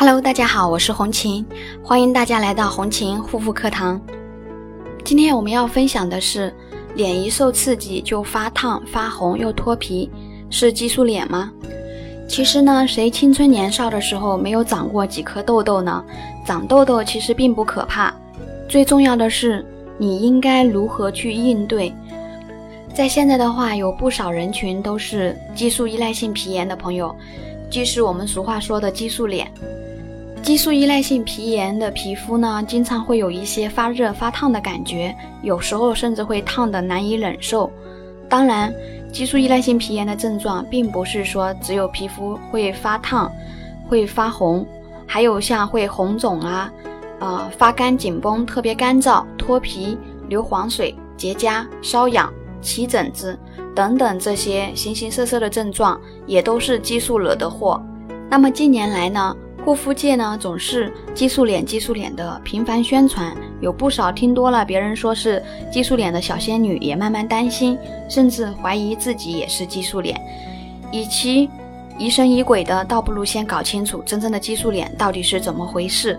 Hello，大家好，我是红琴，欢迎大家来到红琴护肤课堂。今天我们要分享的是，脸一受刺激就发烫、发红又脱皮，是激素脸吗？其实呢，谁青春年少的时候没有长过几颗痘痘呢？长痘痘其实并不可怕，最重要的是你应该如何去应对。在现在的话，有不少人群都是激素依赖性皮炎的朋友，即是我们俗话说的激素脸。激素依赖性皮炎的皮肤呢，经常会有一些发热发烫的感觉，有时候甚至会烫得难以忍受。当然，激素依赖性皮炎的症状并不是说只有皮肤会发烫、会发红，还有像会红肿啊、啊发干紧绷、特别干燥、脱皮、流黄水、结痂、瘙痒。起疹子等等这些形形色色的症状，也都是激素惹的祸。那么近年来呢，护肤界呢总是激素脸、激素脸的频繁宣传，有不少听多了别人说是激素脸的小仙女，也慢慢担心，甚至怀疑自己也是激素脸。与其疑神疑鬼的，倒不如先搞清楚真正的激素脸到底是怎么回事。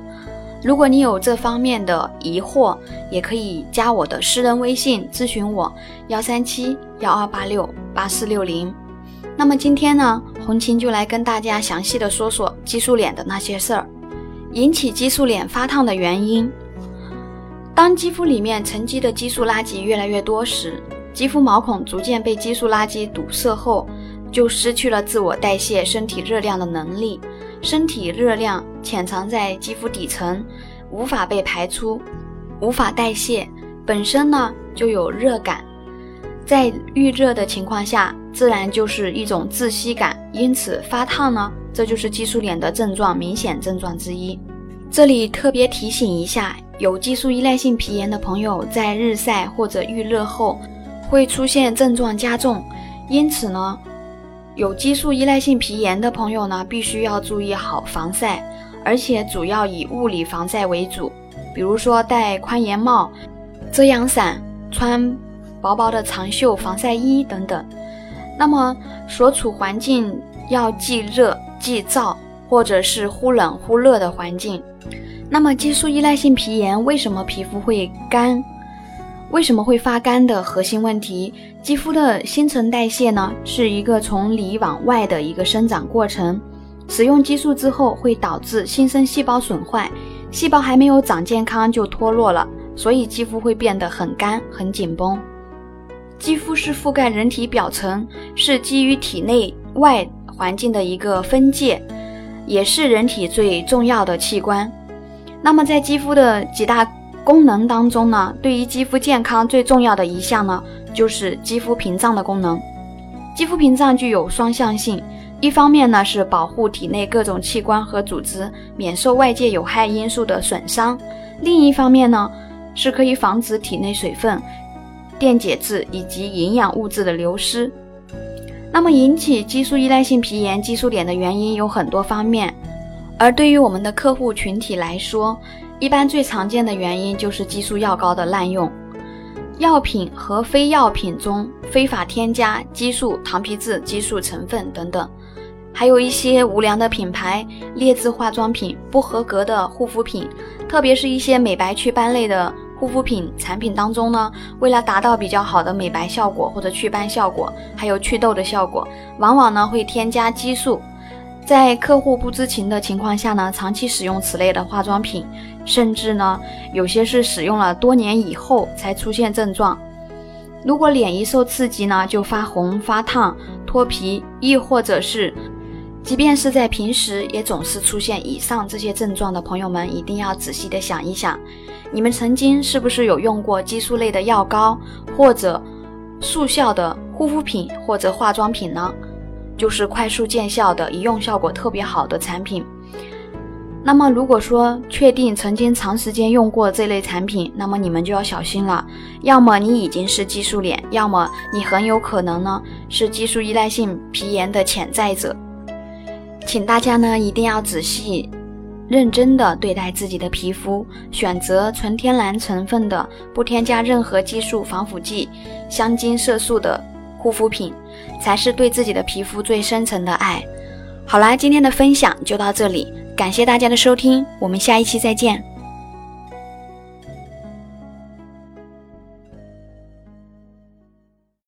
如果你有这方面的疑惑，也可以加我的私人微信咨询我，幺三七幺二八六八四六零。那么今天呢，红琴就来跟大家详细的说说激素脸的那些事儿，引起激素脸发烫的原因。当肌肤里面沉积的激素垃圾越来越多时，肌肤毛孔逐渐被激素垃圾堵塞后，就失去了自我代谢身体热量的能力。身体热量潜藏在肌肤底层，无法被排出，无法代谢，本身呢就有热感，在遇热的情况下，自然就是一种窒息感，因此发烫呢，这就是激素脸的症状明显症状之一。这里特别提醒一下，有激素依赖性皮炎的朋友，在日晒或者遇热后，会出现症状加重，因此呢。有激素依赖性皮炎的朋友呢，必须要注意好防晒，而且主要以物理防晒为主，比如说戴宽檐帽、遮阳伞、穿薄薄的长袖防晒衣等等。那么所处环境要既热既燥，或者是忽冷忽热的环境。那么激素依赖性皮炎为什么皮肤会干？为什么会发干的核心问题？肌肤的新陈代谢呢，是一个从里往外的一个生长过程。使用激素之后，会导致新生细胞损坏，细胞还没有长健康就脱落了，所以肌肤会变得很干、很紧绷。肌肤是覆盖人体表层，是基于体内外环境的一个分界，也是人体最重要的器官。那么在肌肤的几大功能当中呢，对于肌肤健康最重要的一项呢，就是肌肤屏障的功能。肌肤屏障具有双向性，一方面呢是保护体内各种器官和组织免受外界有害因素的损伤，另一方面呢是可以防止体内水分、电解质以及营养物质的流失。那么引起激素依赖性皮炎、激素脸的原因有很多方面，而对于我们的客户群体来说，一般最常见的原因就是激素药膏的滥用，药品和非药品中非法添加激素、糖皮质、激素成分等等，还有一些无良的品牌、劣质化妆品、不合格的护肤品，特别是一些美白祛斑类的护肤品产品当中呢，为了达到比较好的美白效果或者祛斑效果，还有祛痘的效果，往往呢会添加激素。在客户不知情的情况下呢，长期使用此类的化妆品，甚至呢，有些是使用了多年以后才出现症状。如果脸一受刺激呢，就发红、发烫、脱皮，亦或者是，即便是在平时也总是出现以上这些症状的朋友们，一定要仔细的想一想，你们曾经是不是有用过激素类的药膏，或者速效的护肤品或者化妆品呢？就是快速见效的，一用效果特别好的产品。那么，如果说确定曾经长时间用过这类产品，那么你们就要小心了。要么你已经是激素脸，要么你很有可能呢是激素依赖性皮炎的潜在者。请大家呢一定要仔细、认真的对待自己的皮肤，选择纯天然成分的、不添加任何激素、防腐剂、香精、色素的。护肤品才是对自己的皮肤最深层的爱。好啦，今天的分享就到这里。感谢大家的收听，我们下一期再见。